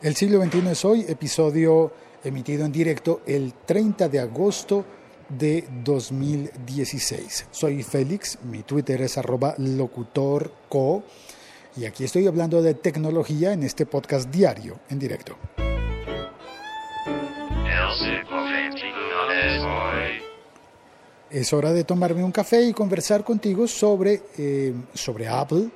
El siglo XXI es hoy, episodio emitido en directo el 30 de agosto de 2016. Soy Félix, mi Twitter es arroba locutorco y aquí estoy hablando de tecnología en este podcast diario en directo. Es hora de tomarme un café y conversar contigo sobre, eh, sobre Apple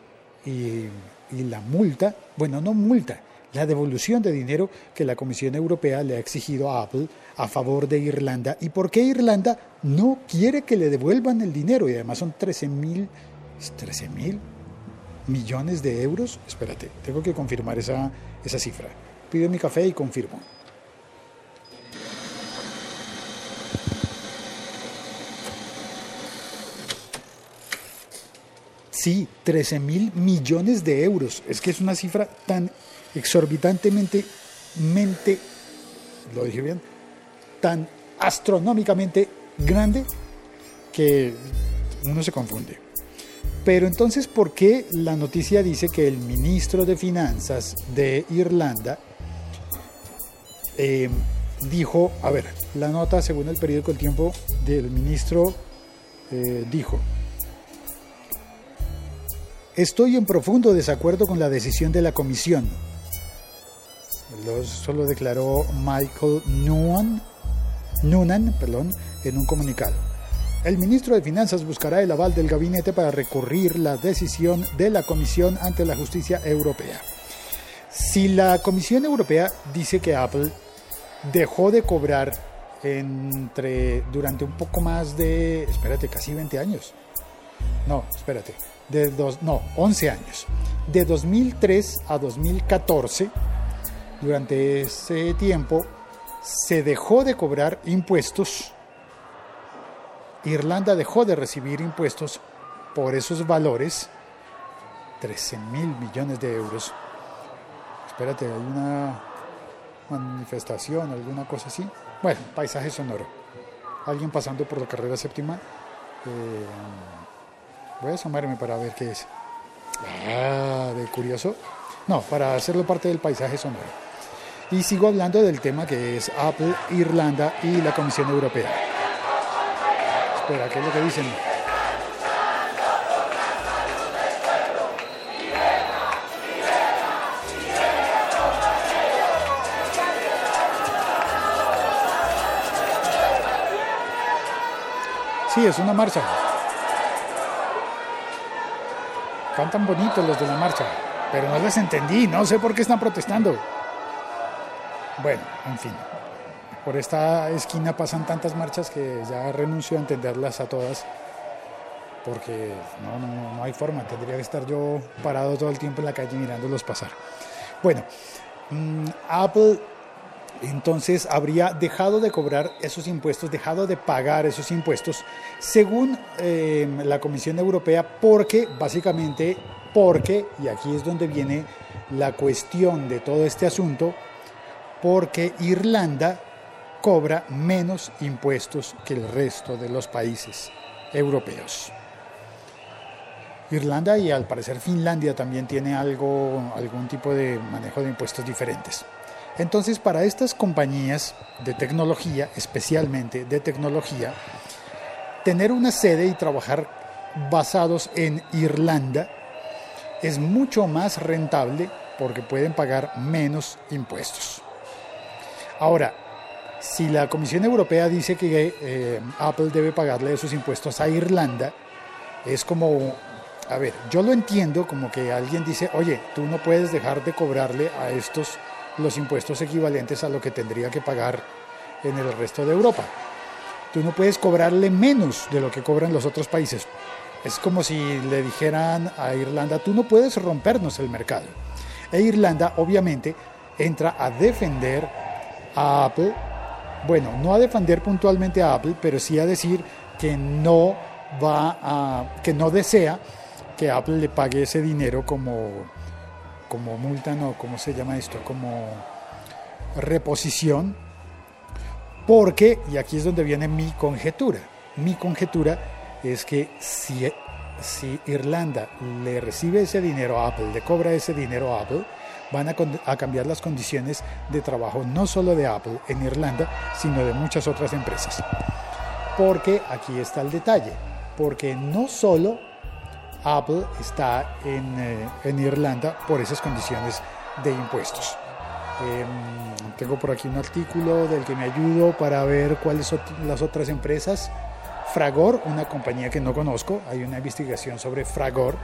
y, y la multa, bueno, no multa, la devolución de dinero que la Comisión Europea le ha exigido a Apple a favor de Irlanda y por qué Irlanda no quiere que le devuelvan el dinero y además son 13 mil 13 mil millones de euros. Espérate, tengo que confirmar esa, esa cifra. Pido mi café y confirmo. Sí, 13 mil millones de euros. Es que es una cifra tan exorbitantemente, mente, lo dije bien, tan astronómicamente grande que uno se confunde. Pero entonces, ¿por qué la noticia dice que el ministro de Finanzas de Irlanda eh, dijo, a ver, la nota según el periódico El Tiempo del ministro eh, dijo, estoy en profundo desacuerdo con la decisión de la comisión eso lo declaró Michael Noonan, Noonan perdón, en un comunicado. El ministro de Finanzas buscará el aval del gabinete para recurrir la decisión de la Comisión ante la Justicia Europea. Si la Comisión Europea dice que Apple dejó de cobrar entre durante un poco más de, espérate, casi 20 años. No, espérate, de dos, no, 11 años. De 2003 a 2014 durante ese tiempo se dejó de cobrar impuestos. Irlanda dejó de recibir impuestos por esos valores, 13 mil millones de euros. Espérate, hay una manifestación, alguna cosa así. Bueno, paisaje sonoro. Alguien pasando por la carrera séptima. Eh, voy a asomarme para ver qué es. Ah, de curioso. No, para hacerlo parte del paisaje sonoro. Y sigo hablando del tema que es Apple, Irlanda y la Comisión Europea. Espera, ¿qué es lo que dicen? Sí, es una marcha. Cantan bonito los de la marcha, pero no les entendí, no sé por qué están protestando. Bueno, en fin, por esta esquina pasan tantas marchas que ya renuncio a entenderlas a todas, porque no, no, hay forma, tendría que estar yo parado todo el tiempo en la calle mirándolos pasar. Bueno, mm, Apple entonces habría dejado de cobrar esos impuestos, dejado de pagar esos impuestos, según eh, la Comisión Europea, porque básicamente, porque, y aquí es donde viene la cuestión de todo este asunto, porque Irlanda cobra menos impuestos que el resto de los países europeos. Irlanda y al parecer Finlandia también tiene algo, algún tipo de manejo de impuestos diferentes. Entonces, para estas compañías de tecnología, especialmente de tecnología, tener una sede y trabajar basados en Irlanda es mucho más rentable porque pueden pagar menos impuestos. Ahora, si la Comisión Europea dice que eh, Apple debe pagarle esos impuestos a Irlanda, es como, a ver, yo lo entiendo como que alguien dice, oye, tú no puedes dejar de cobrarle a estos los impuestos equivalentes a lo que tendría que pagar en el resto de Europa. Tú no puedes cobrarle menos de lo que cobran los otros países. Es como si le dijeran a Irlanda, tú no puedes rompernos el mercado. E Irlanda, obviamente, entra a defender a Apple, bueno, no a defender puntualmente a Apple, pero sí a decir que no va a, que no desea que Apple le pague ese dinero como, como multa, no, ¿cómo se llama esto? Como reposición, porque, y aquí es donde viene mi conjetura, mi conjetura es que si, si Irlanda le recibe ese dinero a Apple, le cobra ese dinero a Apple, van a, cambiar las condiciones de trabajo no solo de Apple en Irlanda, sino de muchas otras empresas. Porque aquí está el detalle, porque no solo Apple está en, eh, Irlanda por esas condiciones de impuestos. Em, tengo por aquí un artículo del que me ayudo para ver cuáles son las otras empresas. Fragor, una compañía que no conozco, hay una investigación sobre Fragor.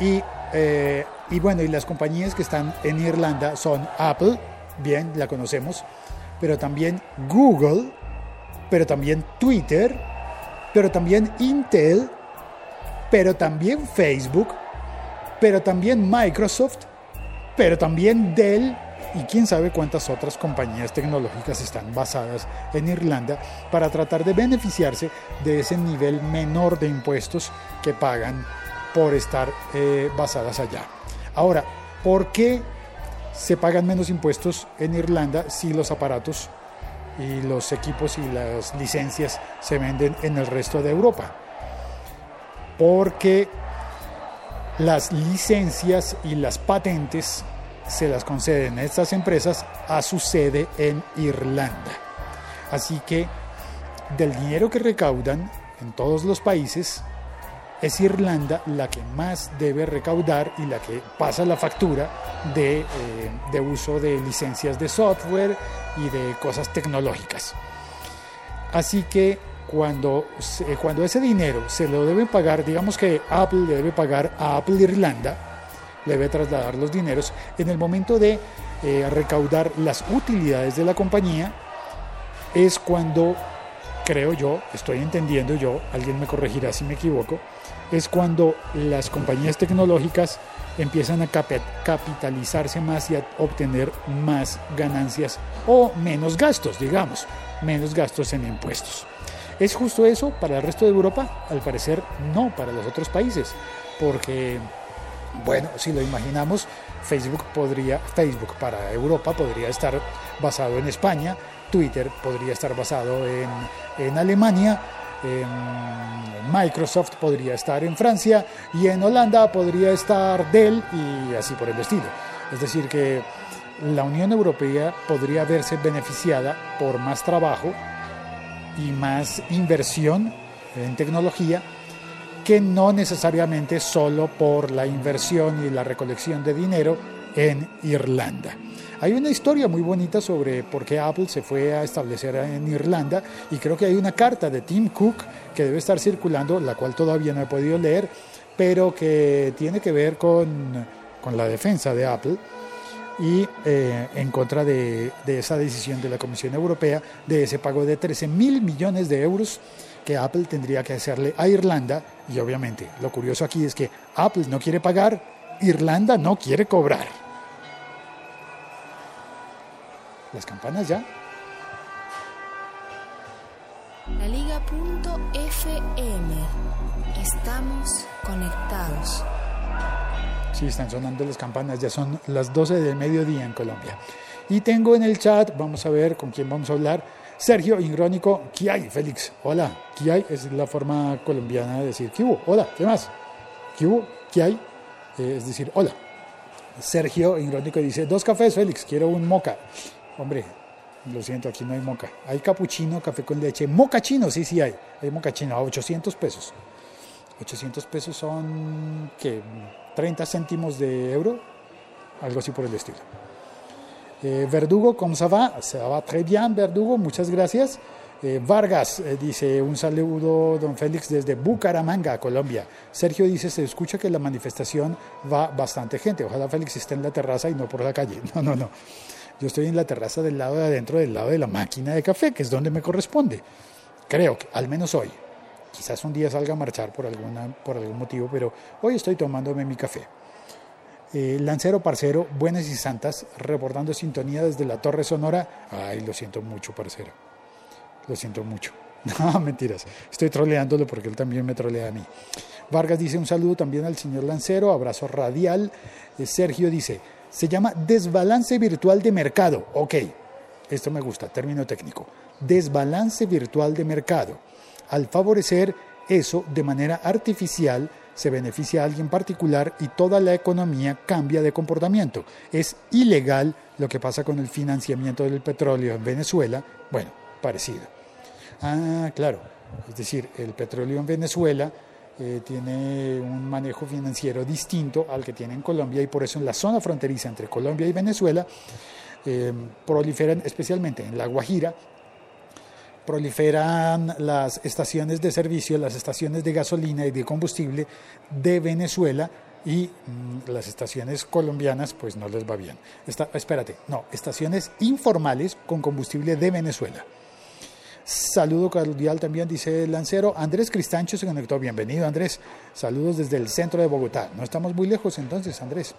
Y, eh, y bueno, y las compañías que están en Irlanda son Apple, bien, la conocemos, pero también Google, pero también Twitter, pero también Intel, pero también Facebook, pero también Microsoft, pero también Dell y quién sabe cuántas otras compañías tecnológicas están basadas en Irlanda para tratar de beneficiarse de ese nivel menor de impuestos que pagan por estar eh, basadas allá. Ahora, ¿por qué se pagan menos impuestos en Irlanda si los aparatos y los equipos y las licencias se venden en el resto de Europa? Porque las licencias y las patentes se las conceden estas empresas a su sede en Irlanda. Así que del dinero que recaudan en todos los países, es Irlanda la que más debe recaudar y la que pasa la factura de, eh, de, uso de licencias de software y de cosas tecnológicas. Así que cuando, cuando ese dinero se lo debe pagar, digamos que Apple le debe pagar a Apple Irlanda, le debe trasladar los dineros. En el momento de eh, recaudar las utilidades de la compañía, es cuando, creo yo, estoy entendiendo yo, alguien me corregirá si me equivoco, es cuando las compañías tecnológicas empiezan a capitalizarse más y a obtener más ganancias o menos gastos, digamos, menos gastos en impuestos. ¿Es justo eso para el resto de Europa? Al parecer no, para los otros países, porque bueno, si lo imaginamos, Facebook podría, Facebook para Europa podría estar basado en España, Twitter podría estar basado en, en Alemania, Microsoft podría estar en Francia y en Holanda podría estar Dell y así por el estilo. Es decir, que la Unión Europea podría verse beneficiada por más trabajo y más inversión en tecnología que no necesariamente solo por la inversión y la recolección de dinero en Irlanda. Hay una historia muy bonita sobre por qué Apple se fue a establecer en Irlanda y creo que hay una carta de Tim Cook que debe estar circulando, la cual todavía no he podido leer, pero que tiene que ver con, con la defensa de Apple y eh, en contra de, de, esa decisión de la Comisión Europea de ese pago de 13 mil millones de euros que Apple tendría que hacerle a Irlanda y obviamente lo curioso aquí es que Apple no quiere pagar, Irlanda no quiere cobrar. Las campanas ya. La Liga.fm. Estamos conectados. Sí, están sonando las campanas, ya son las 12 del mediodía en Colombia. Y tengo en el chat, vamos a ver con quién vamos a hablar Sergio Ingrónico, hay, Félix. Hola, hay es la forma colombiana de decir ¿qué Hola, ¿qué más? ¿Qué hay? Eh, es decir, hola. Sergio Ingrónico dice, dos cafés, Félix, quiero un moca. Hombre, lo siento, aquí no hay moca. Hay capuchino, café con leche. Moca chino, sí, sí hay. Hay moca chino a 800 pesos. 800 pesos son, ¿qué? 30 céntimos de euro. Algo así por el estilo. Eh, Verdugo, ¿cómo se va? Se va très bien, Verdugo, muchas gracias. Eh, Vargas eh, dice un saludo, don Félix, desde Bucaramanga, Colombia. Sergio dice, se escucha que la manifestación va bastante gente. Ojalá Félix esté en la terraza y no por la calle. No, no, no. Yo estoy en la terraza del lado de adentro, del lado de la máquina de café, que es donde me corresponde. Creo que, al menos hoy. Quizás un día salga a marchar por, alguna, por algún motivo, pero hoy estoy tomándome mi café. Eh, Lancero Parcero, buenas y santas, reportando sintonía desde la Torre Sonora. Ay, lo siento mucho, parcero. Lo siento mucho. No, mentiras. Estoy troleándolo porque él también me trolea a mí. Vargas dice un saludo también al señor Lancero, abrazo radial. Eh, Sergio dice, se llama desbalance virtual de mercado. Ok, esto me gusta, término técnico. Desbalance virtual de mercado. Al favorecer eso de manera artificial, se beneficia a alguien particular y toda la economía cambia de comportamiento. Es ilegal lo que pasa con el financiamiento del petróleo en Venezuela. Bueno, parecido. Ah, claro. Es decir, el petróleo en Venezuela eh, tiene un manejo financiero distinto al que tiene en Colombia y por eso en la zona fronteriza entre Colombia y Venezuela eh, proliferan, especialmente en La Guajira, proliferan las estaciones de servicio, las estaciones de gasolina y de combustible de Venezuela y mm, las estaciones colombianas pues no les va bien. espérate, no, estaciones informales con combustible de Venezuela. Saludo cordial también, dice el lancero. Andrés Cristancho se conectó. Bienvenido, Andrés. Saludos desde el centro de Bogotá. No estamos muy lejos entonces, Andrés.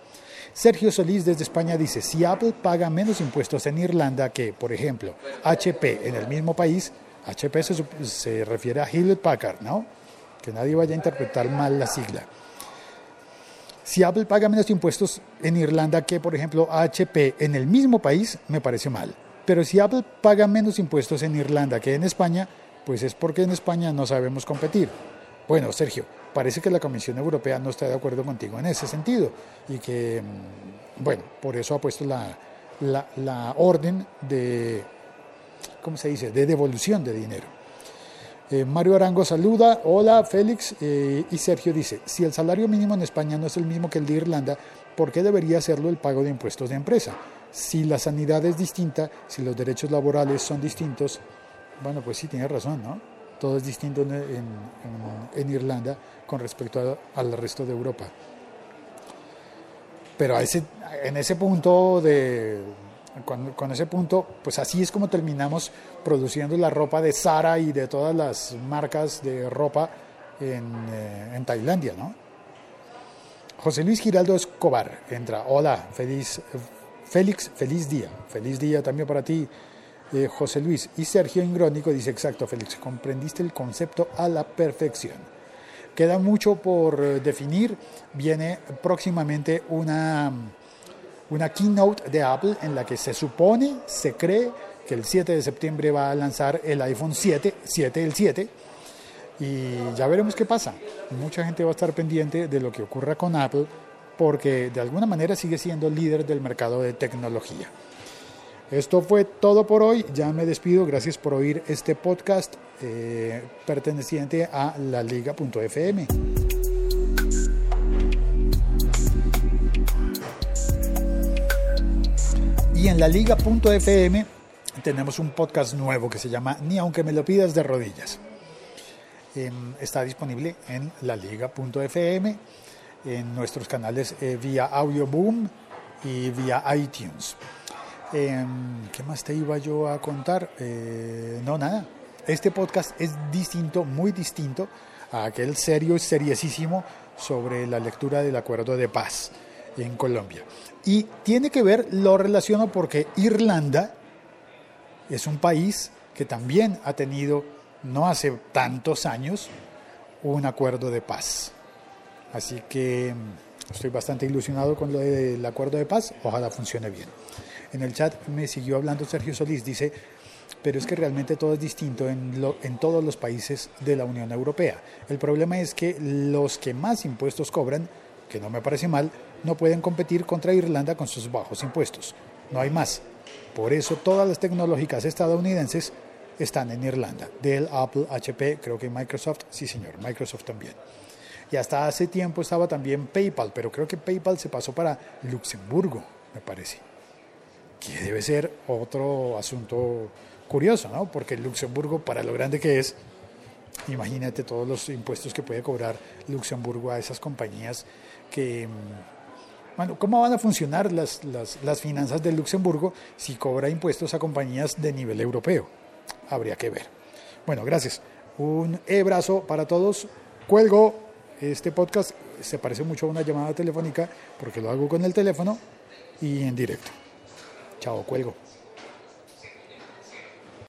Sergio Solís desde España dice, si Apple paga menos impuestos en Irlanda que, por ejemplo, HP en el mismo país, HP se, refiere a Hewlett Packard, ¿no? Que nadie vaya a interpretar mal la sigla. Si Apple paga menos impuestos en Irlanda que, por ejemplo, HP en el mismo país, me parece mal. Pero si Apple paga menos impuestos en Irlanda que en España, pues es porque en España no sabemos competir. Bueno, Sergio, parece que la Comisión Europea no está de acuerdo contigo en ese sentido y que, mm, bueno, por eso ha puesto la, orden de ¿cómo se dice?, de devolución de dinero. Eh, Mario Arango saluda, hola Félix, eh, y Sergio dice, si el salario mínimo en España no es el mismo que el de Irlanda, ¿por qué debería serlo el pago de impuestos de empresa? Si la sanidad es distinta, si los derechos laborales son distintos, bueno, pues sí, tiene razón, ¿no? Todo es distinto en, Irlanda con respecto al resto de Europa. Pero a ese, en ese punto de, con, ese punto, pues así es como terminamos produciendo la ropa de Zara y de todas las marcas de ropa en, eh, Tailandia, ¿no? José Luis Giraldo Escobar entra. Hola, feliz, Félix, feliz día. Feliz día también para ti, eh, José Luis. Y Sergio Ingrónico dice, exacto, Félix, comprendiste el concepto a la perfección. Queda mucho por eh, definir. Viene próximamente una una keynote de Apple en la que se supone, se cree que el 7 de septiembre va a lanzar el iPhone 7, 7 el 7, y ya veremos qué pasa. Mucha gente va a estar pendiente de lo que ocurra con Apple porque de alguna manera sigue siendo líder del mercado de tecnología. Esto fue todo por hoy, ya me despido, gracias por oír este podcast eh, perteneciente a la liga.fm. Y en la liga.fm tenemos un podcast nuevo que se llama Ni aunque me lo pidas de rodillas. Em, está disponible en la liga.fm, en nuestros canales eh, vía Audioboom y vía iTunes. Em, ¿Qué más te iba yo a contar? Eh, no, nada. Este podcast es distinto, muy distinto a aquel serio, seriosísimo sobre la lectura del acuerdo de paz en Colombia. Y tiene que ver, lo relaciono porque Irlanda es un país que también ha tenido, no hace tantos años, un acuerdo de paz. Así que mm, estoy bastante ilusionado con lo del acuerdo de paz, ojalá funcione bien. En el chat me siguió hablando Sergio Solís, dice, pero es que realmente todo es distinto en, en todos los países de la Unión Europea. El problema es que los que más impuestos cobran, que no me parece mal, no pueden competir contra Irlanda con sus bajos impuestos. No hay más. Por eso todas las tecnológicas estadounidenses están en Irlanda. Dell, Apple, HP, creo que Microsoft, sí señor, Microsoft también. Y hasta hace tiempo estaba también PayPal, pero creo que PayPal se pasó para Luxemburgo, me parece. Que debe ser otro asunto curioso, ¿no? Porque Luxemburgo, para lo grande que es, imagínate todos los impuestos que puede cobrar Luxemburgo a esas compañías que mm, bueno, ¿cómo van a funcionar las, las, finanzas de Luxemburgo si cobra impuestos a compañías de nivel europeo? Habría que ver. Bueno, gracias. Un abrazo para todos. Cuelgo. Este podcast se parece mucho a una llamada telefónica porque lo hago con el teléfono y en directo. Chao, cuelgo.